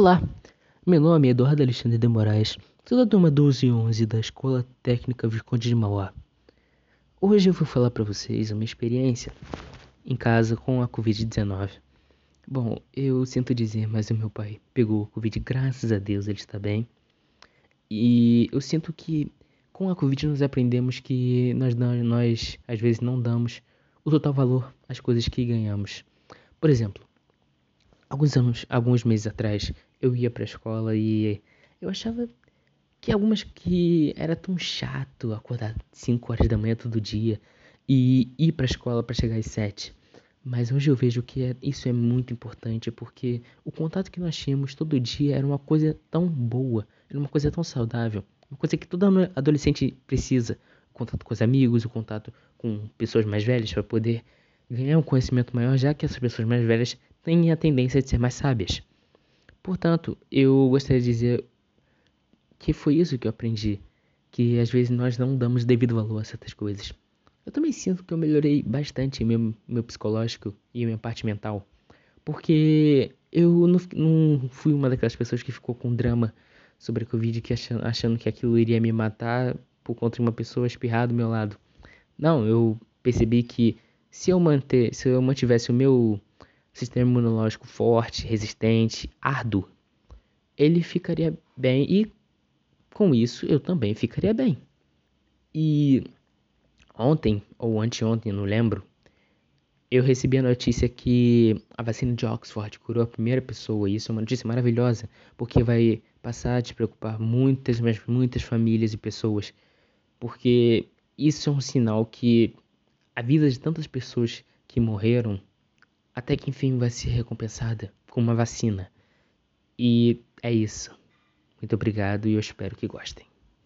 Olá, meu nome é Eduardo Alexandre de Moraes, sou da turma 12 e 11 da Escola Técnica Visconde de Mauá. Hoje eu vou falar para vocês uma experiência em casa com a Covid-19. Bom, eu sinto dizer, mas o meu pai pegou Covid, graças a Deus ele está bem. E eu sinto que com a Covid nós aprendemos que nós, nós às vezes não damos o total valor às coisas que ganhamos. Por exemplo, alguns anos, alguns meses atrás, eu ia para a escola e eu achava que algumas que era tão chato acordar 5 horas da manhã todo dia e ir para a escola para chegar às 7. Mas hoje eu vejo que é, isso é muito importante porque o contato que nós tínhamos todo dia era uma coisa tão boa, era uma coisa tão saudável, uma coisa que todo adolescente precisa. O contato com os amigos, o contato com pessoas mais velhas para poder ganhar um conhecimento maior, já que essas pessoas mais velhas têm a tendência de ser mais sábias. Portanto, eu gostaria de dizer que foi isso que eu aprendi, que às vezes nós não damos devido valor a certas coisas. Eu também sinto que eu melhorei bastante meu, meu psicológico e minha parte mental, porque eu não, não fui uma daquelas pessoas que ficou com drama sobre a Covid, que achando, achando que aquilo iria me matar por conta de uma pessoa espirrar do meu lado. Não, eu percebi que se eu manter, se eu mantivesse o meu sistema imunológico forte, resistente, árduo, ele ficaria bem e com isso eu também ficaria bem. E ontem ou anteontem, não lembro, eu recebi a notícia que a vacina de Oxford curou a primeira pessoa. E isso é uma notícia maravilhosa, porque vai passar a despreocupar muitas, mas muitas famílias e pessoas. Porque isso é um sinal que a vida de tantas pessoas que morreram até que enfim vai ser recompensada com uma vacina. E é isso. Muito obrigado e eu espero que gostem.